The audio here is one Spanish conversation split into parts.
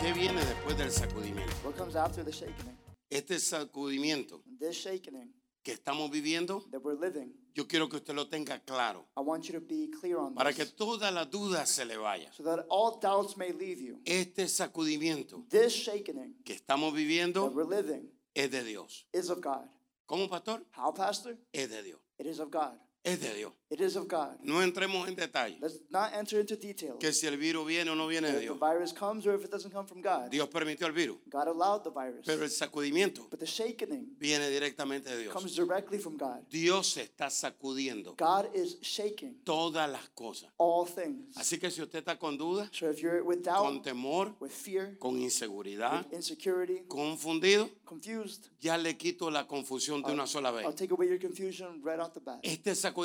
¿Qué viene después del sacudimiento? What comes after the shaking? Este sacudimiento This shaking que estamos viviendo, that we're living, yo quiero que usted lo tenga claro I want you to be clear on para que this, toda la duda se le vaya. so that all doubts may leave you. Este sacudimiento This shaking que estamos that viviendo we're living es de Dios. is of God. ¿Cómo, pastor? How, Pastor? Es de Dios. It is of God. Es de Dios. It is of God. No entremos en detalle. Let's not enter into details. Que si el virus viene o no viene de If the Dios. virus comes or if it doesn't come from God, Dios permitió el virus. God allowed the virus. Pero el sacudimiento But the shaking viene directamente de Dios. comes directly from God. Dios está sacudiendo God is shaking todas las cosas. all things. Así que si usted está con duda, So if you're with con doubt, temor, with fear, con inseguridad, with insecurity, confundido, confused, ya le quito la confusión de una sola vez. I'll take away your confusion right off the bat. Este sacudimiento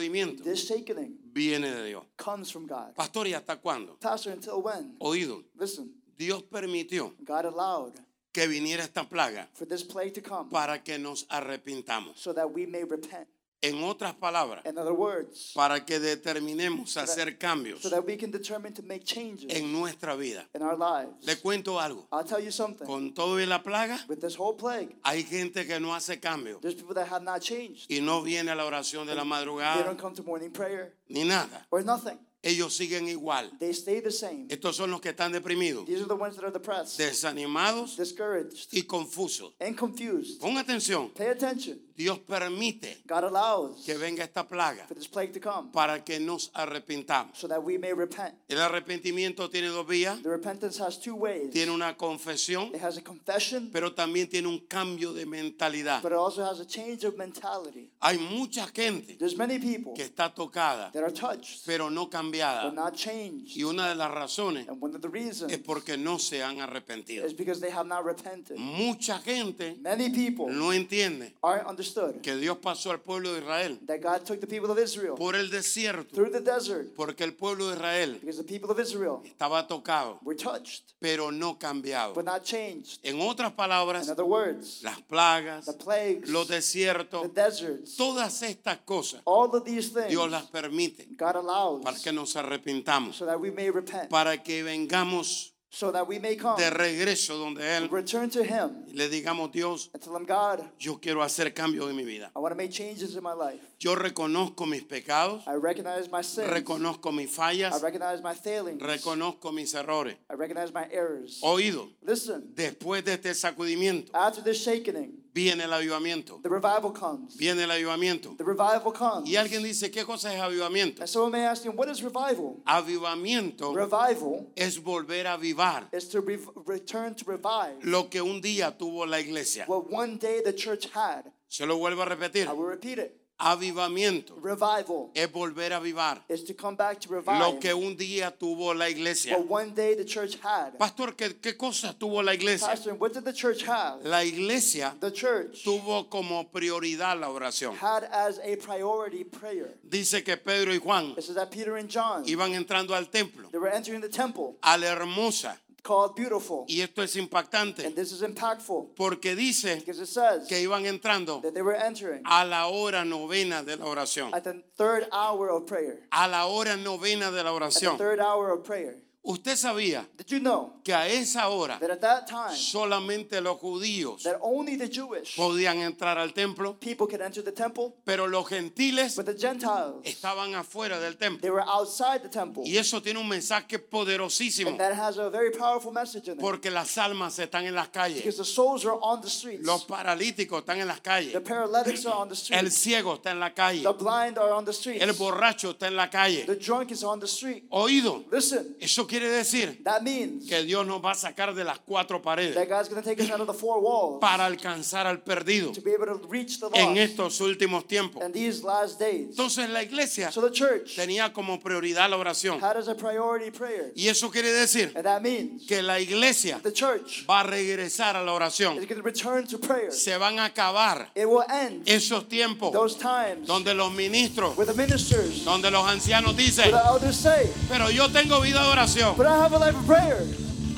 This shaking viene de Dios. comes from God. Pastor, ¿y hasta cuándo? Pastor, until when? Oído, Listen, Dios permitió God allowed que viniera esta plaga for this plague to come para que nos arrepintamos. so that we may repent. En otras palabras, In other words, para que determinemos hacer cambios so that we can determine to make changes en nuestra vida. in our lives. Le cuento algo. I'll tell you something. Con todo y la plaga, With this whole plague, hay gente que no hace cambio there's people that have not changed. y no viene a la oración de la They madrugada don't come to morning prayer ni nada. or nothing. Ellos siguen igual. They stay the same. Estos son los que están deprimidos, These are the ones that are depressed, desanimados discouraged, y confusos. and confused. Ponga atención. Pay attention. Dios permite God allows que venga esta plaga for this plague to come para que nos arrepintamos. so that we may repent. El arrepentimiento tiene dos vías. The repentance has two ways. Tiene una confesión, It has a confession, pero también tiene un cambio de mentalidad. but it also has a change of mentality. Hay mucha gente There's many people que está tocada, that are touched pero no but cambiada. not changed. Y una de las razones And one of the reasons es porque no se han arrepentido. is because they have not repented. Mucha gente Many people no entiende aren't understood que Dios pasó al pueblo de Israel that God took the people of Israel por el desierto, through the desert porque el pueblo de Israel because the people of Israel estaba tocado, were touched pero no cambiado. but not changed. En otras In palabras, other words, las plagas, the plagues, los the desiertos, deserts, todas estas cosas, all of these things Dios las permite God allows para que nos arrepintamos, so that we may repent, para que vengamos so that we may come, de regreso donde Él return to Him, y le digamos, Dios, and tell Him, God, yo quiero hacer cambios en mi vida. I want to make changes in my life. Yo reconozco mis pecados, I recognize my sins. reconozco mis I fallas, recognize my failings. reconozco mis errores. I recognize my errors. Oído, Listen, después de este sacudimiento after this shaking, viene el avivamiento, the revival comes. viene el avivamiento. The revival comes. Y alguien dice, ¿qué cosa es avivamiento? And someone may ask you, what is revival? Avivamiento Revival es volver a avivar is to re- return to revive lo que un día tuvo la iglesia. what one day the church had. Se lo vuelvo a repetir. I will repeat it. Avivamiento Revival es volver a avivar is to come back to lo revive que un día tuvo la iglesia. what one day the church had. Pastor, ¿qué, qué cosas tuvo la iglesia? Pastor, what did the church have? La iglesia The church tuvo como prioridad la oración. had as a priority prayer. Dice que Pedro y Juan It says that Peter and John, iban entrando al templo, they were entering the temple a la hermosa. Called Beautiful. Y esto es impactante And this is impactful porque dice because it says que iban entrando that they were entering a la hora novena de la oración. at the third hour of prayer. A la hora novena de la At the oración. third hour of prayer. Usted sabía Did you know que a esa hora that at that time solamente los judíos that only the Jewish podían entrar al templo, people could enter the temple, pero los gentiles but the Gentiles estaban afuera del templo. they were outside the temple. Y eso tiene un mensaje poderosísimo And that has a very powerful message in it. porque las almas están en las calles, Because the souls are on the streets. los paralíticos están en las The calles, paralytics are on the el streets. ciego está en la calle, The blind are on the streets. el borracho está en la calle. The drunk is on the street. Oído, Listen, eso quiere decir That means que Dios nos va a sacar de las cuatro paredes that God's going to take us out of the four walls para alcanzar al perdido to be able to reach the en lost estos últimos tiempos. in these last days. Entonces la iglesia So the church tenía como prioridad la oración. had as a priority prayer. Y eso quiere decir And that means que la iglesia the church va a regresar a la oración. is going to return to prayer. Se van a acabar It will end esos tiempos those times donde los ministros, where the ministers, donde los ancianos where dicen, the elders say, pero yo tengo vida de oración. but I have a life of prayer.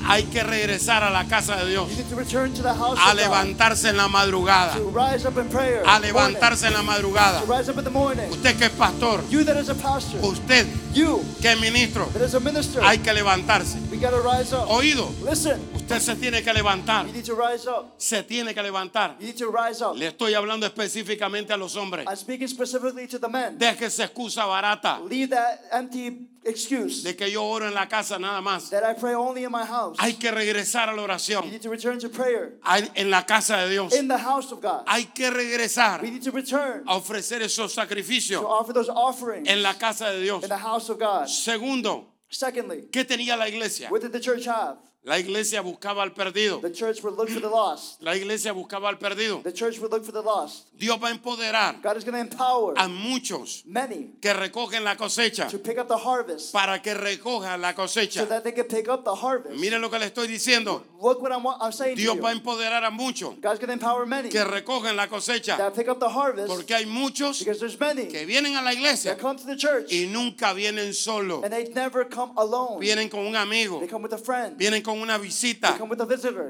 Hay que regresar a la casa de Dios, You need to return to the house a levantarse en la madrugada, To rise up in prayer. a levantarse en la madrugada. To rise up in the morning. Usted que es pastor, You that is a pastor. usted You que ministro, that is a minister. hay que levantarse. We got to rise up. Oído, Listen. usted se tiene que levantar, You need to rise up. se tiene que levantar. You need to rise up. Le estoy hablando específicamente a los hombres. I'm speaking specifically to the men. Deje esa excusa barata Leave that empty excuse de que yo oro en la casa nada más. that I pray only in my house. Hay que regresar a la You oración need to return to prayer Hay- en la casa de Dios. in the house of God. Hay que regresar We need to return a ofrecer esos to sacrificios offer those offerings en la casa de Dios. in the house of God. Segundo, Secondly, ¿qué tenía la iglesia? what did the church have? La iglesia buscaba al perdido. The church would look for the lost. La iglesia buscaba al perdido. The church would look for the lost. Dios va a empoderar God is going to empower a muchos many que recogen la cosecha to pick up the harvest para que recojan la so cosecha. that they can pick up the harvest. Mire lo que le estoy diciendo. Look what I'm, I'm saying Dios to va a empoderar a muchos God's going to empower many que recogen la cosecha. that pick up the harvest Porque hay muchos because there's many que vienen a la iglesia that come to the church y nunca vienen solos. and they never come alone. Vienen con un amigo, They come with a friend. vienen con una They visita,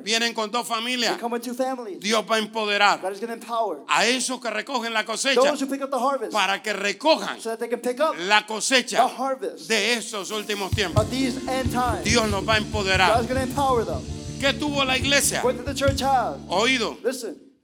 vienen con dos familias. Dios va a empoderar a esos que recogen la cosecha para que recojan la cosecha de esos últimos tiempos. Dios nos va a empoderar. ¿Qué tuvo la iglesia? Oído,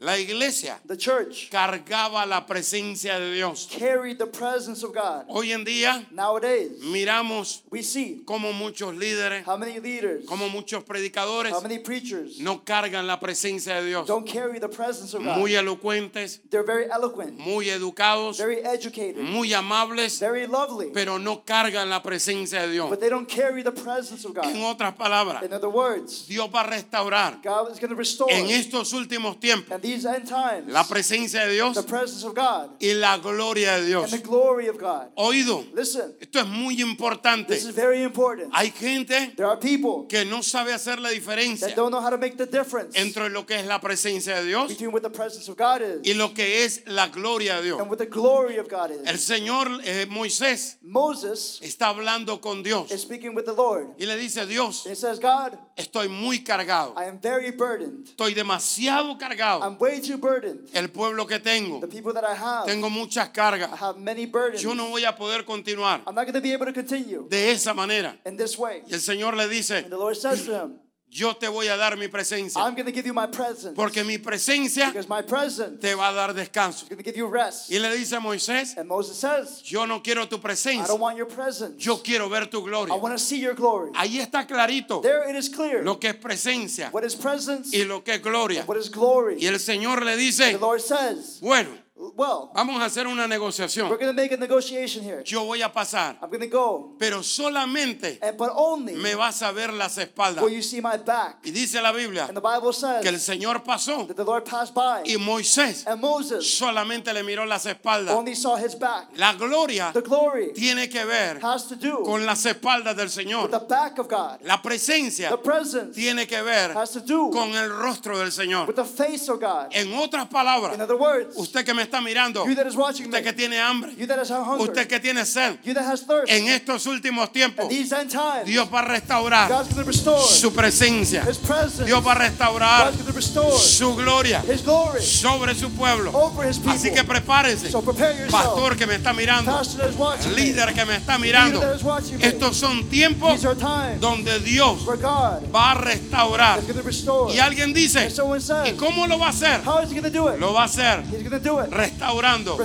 la iglesia the church cargaba la presencia de Dios. carried the presence of God. Hoy en día Nowadays, miramos we see como muchos líderes, how many leaders, como muchos predicadores how many preachers no cargan la presencia de Dios. don't carry the presence of God. Muy elocuentes, They're very eloquent, muy educados, very educated, muy amables, very lovely, pero no cargan la presencia de Dios. but they don't carry the presence of En God. otras palabras, In other words, Dios va a restaurar God is restore en estos últimos tiempos these end times la presencia de Dios the presence of God y la gloria de and Dios. the glory of God. Oído, Listen, esto es muy importante. this is very important. Hay gente There are people que no sabe hacer la diferencia that don't know how to make the difference entre lo que es la presencia de Dios between what the presence of God is y lo que es la gloria de Dios. and what the glory of God El is. Señor eh, Moisés Moses está hablando con Dios is speaking with the Lord. y le dice, Dios, And says, God, estoy muy cargado, I am very burdened. estoy demasiado cargado. I'm way too burdened. El pueblo que tengo, The people that I have, tengo muchas I cargas. have many burdens. Yo no voy a poder continuar I'm not going to be able to continue de esa manera. in this way. Y el Señor le dice, And the Lord says to him, yo te voy a dar mi presencia, I'm going to give you my presence porque mi presencia my presence te va a dar descanso. is going to give you rest. Y le dice a Moisés, And Moses says, yo no quiero tu I presencia, don't want your presence. yo quiero ver tu I gloria. want to see your glory. Ahí está clarito There it is clear lo que es presencia what is presence, y lo que es gloria. what is glory. Y el Señor le The dice, Lord says, bueno, well, vamos a hacer una negociación. going to make a negotiation here. Yo voy a pasar, I'm going to go, pero solamente and but only me vas a ver las espaldas. will you see my back. Y dice la Biblia And the Bible que el says Señor pasó that the Lord passed by, y Moisés and Moses solamente le miró las espaldas. only saw his back. La gloria The glory tiene que ver has to do con las espaldas del with Señor. the back of God. La presencia The presence tiene que ver has to do con el rostro del Señor. with the face of God. En otras palabras, In other words, usted que me está mirando, you that is watching me, usted que tiene hambre, you that usted que tiene sed, you that has thirst, en estos últimos tiempos, in these end times, Dios va a restaurar God's restore su presencia. His presence. Dios va a restaurar God's restore su gloria His glory sobre su pueblo. over His people. Así que prepárese, so prepare yourself. pastor que me está mirando, Pastor that is watching me, líder que me está mirando. leader that is watching me. Estos son tiempos These are times donde Dios where God va a restaurar. is restore. Y alguien dice, And someone ¿y cómo lo va a hacer? how is He going to do it? Lo va a hacer He's going to do it. Restaurando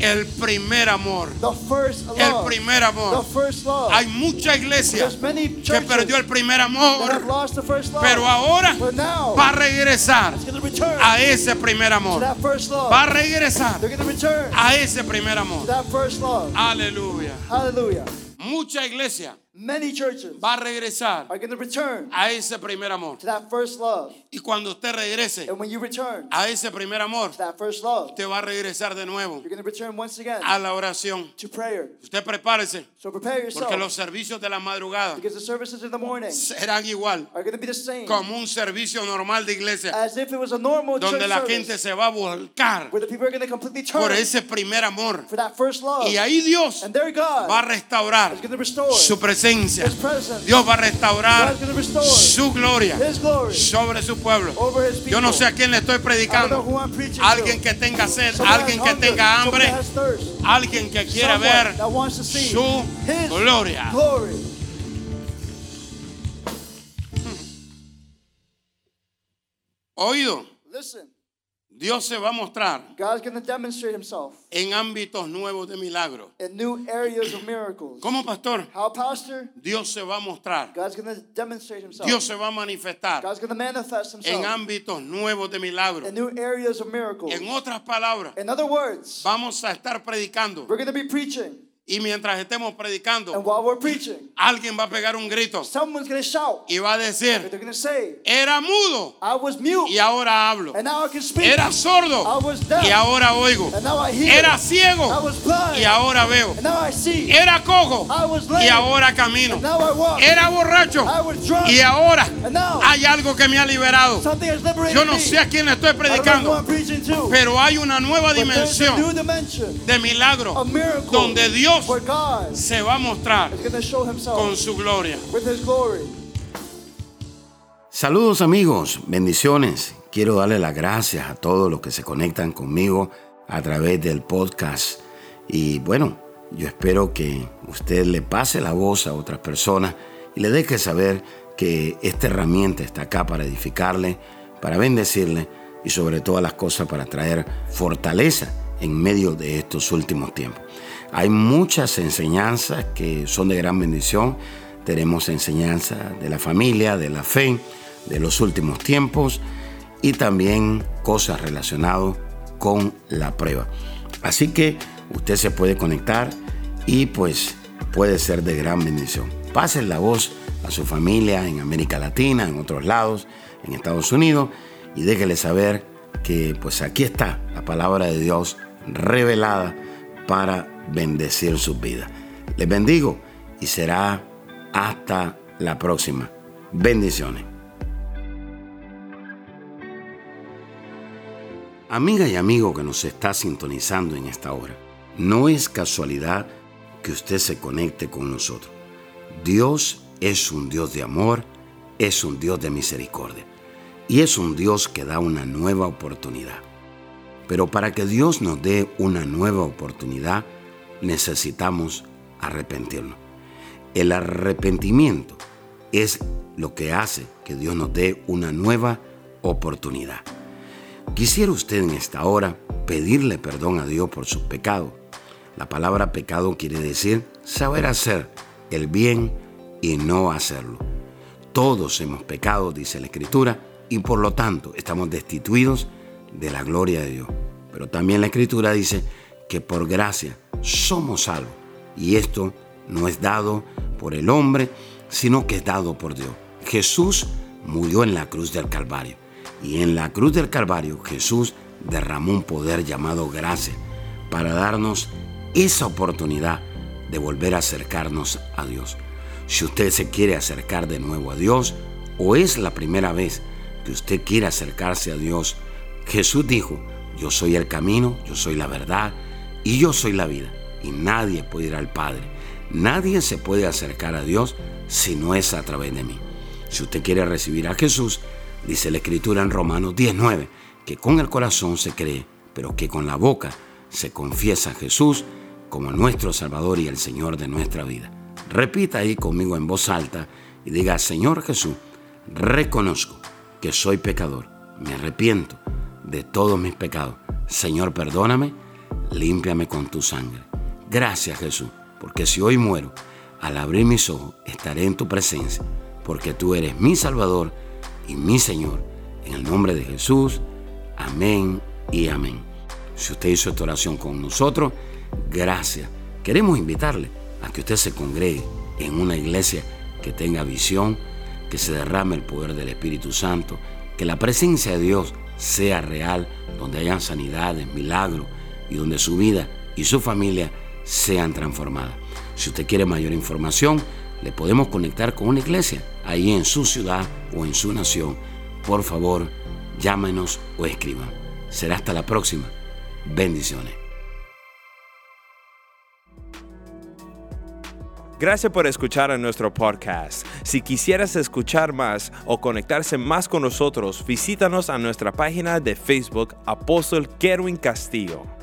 el primer amor. El primer amor. Hay mucha iglesia que perdió el primer amor, pero ahora va a regresar a ese primer amor. Va a regresar a ese primer amor. Aleluya. Hallelujah. Mucha iglesia Many churches va a regresar are going to return a ese primer amor. to that first love. Y cuando usted regrese And when you return a ese primer amor, to that first love, usted va a regresar de nuevo you're going to return once again a la oración. to prayer. Usted prepárese, So prepare porque los yourself servicios de la madrugada because the services in the morning serán igual are going to be the same como un servicio normal de iglesia, as if it was a normal church donde la gente service se va a volcar where the people are going to completely turn por ese primer amor. for that first love. Y ahí Dios And there God va a restaurar is going to restore su presencia. Dios va a restaurar su gloria sobre su pueblo. Yo no sé a quién le estoy predicando. Alguien que tenga sed, alguien que tenga hambre, alguien que someone ver su gloria. Oído, Dios se va a mostrar God's going to demonstrate Himself en ámbitos nuevos de milagros. in new areas of miracles. ¿Cómo, pastor? How, Pastor? Dios se va a mostrar. God's demonstrate Himself. Dios se va a manifestar God's en ámbitos nuevos de milagros. in new areas of miracles. En otras palabras, In other words, vamos a estar predicando we're be preaching, y mientras estemos and predicando, while we're preaching, alguien va a pegar un grito someone's shout. y va a decir, They're say, era mudo I was mute, y ahora hablo. and now I can speak. Era sordo I was deaf, y ahora oigo. and now I hear. Era I ciego was blind, y ahora veo. and now I see. Era cojo I was y ahora camino. and now I walk. Era borracho I was drunk, y ahora and now hay algo que me ha liberado. something has liberated Yo no sé a quién le estoy I don't know who predicando, I'm preaching to, pero hay una nueva but there's a new dimensión dimension, de a milagro miracle, donde Dios se va a mostrar con su gloria. with His glory. Saludos amigos, bendiciones. Quiero darle las gracias a todos los que se conectan conmigo a través del podcast. Y bueno, yo espero que usted le pase la voz a otras personas y le deje saber que esta herramienta está acá para edificarle, para bendecirle y sobre todas las cosas para traer fortaleza en medio de estos últimos tiempos. Hay muchas enseñanzas que son de gran bendición. Tenemos enseñanza de la familia, de la fe, de los últimos tiempos y también cosas relacionadas con la prueba. Así que usted se puede conectar y pues puede ser de gran bendición. Pasen la voz a su familia en América Latina, en otros lados, en Estados Unidos y déjele saber que pues aquí está la palabra de Dios revelada para bendecir sus vidas. Les bendigo y será hasta la próxima. Bendiciones. Amiga y amigo que nos está sintonizando en esta hora, no es casualidad que usted se conecte con nosotros. Dios es un Dios de amor, es un Dios de misericordia y es un Dios que da una nueva oportunidad. Pero para que Dios nos dé una nueva oportunidad, necesitamos arrepentirnos. El arrepentimiento es lo que hace que Dios nos dé una nueva oportunidad. Quisiera usted en esta hora pedirle perdón a Dios por sus pecados. La palabra pecado quiere decir saber hacer el bien y no hacerlo. Todos hemos pecado, dice la Escritura, y por lo tanto estamos destituidos de la gloria de Dios. Pero también la Escritura dice que por gracia somos salvos. Y esto no es dado por el hombre, sino que es dado por Dios. Jesús murió en la cruz del Calvario. Y en la cruz del Calvario Jesús derramó un poder llamado gracia para darnos esa oportunidad de volver a acercarnos a Dios. Si usted se quiere acercar de nuevo a Dios o es la primera vez que usted quiere acercarse a Dios, Jesús dijo, yo soy el camino, yo soy la verdad y yo soy la vida. Y nadie puede ir al Padre. Nadie se puede acercar a Dios si no es a través de mí. Si usted quiere recibir a Jesús, dice la Escritura en Romanos 19, que con el corazón se cree, pero que con la boca se confiesa a Jesús como nuestro Salvador y el Señor de nuestra vida. Repita ahí conmigo en voz alta y diga, Señor Jesús, reconozco que soy pecador, me arrepiento de todos mis pecados. Señor, perdóname, límpiame con tu sangre. Gracias Jesús, porque si hoy muero, al abrir mis ojos estaré en tu presencia, porque tú eres mi Salvador y mi Señor. En el nombre de Jesús, amén y amén. Si usted hizo esta oración con nosotros, gracias. Queremos invitarle a que usted se congregue en una iglesia que tenga visión, que se derrame el poder del Espíritu Santo, que la presencia de Dios sea real, donde hayan sanidades, milagros y donde su vida y su familia sean transformadas. Si usted quiere mayor información, le podemos conectar con una iglesia ahí en su ciudad o en su nación. Por favor, llámenos o escriban. Será hasta la próxima. Bendiciones. Gracias por escuchar a nuestro podcast. Si quisieras escuchar más o conectarse más con nosotros, visítanos a nuestra página de Facebook Apóstol Kerwin Castillo.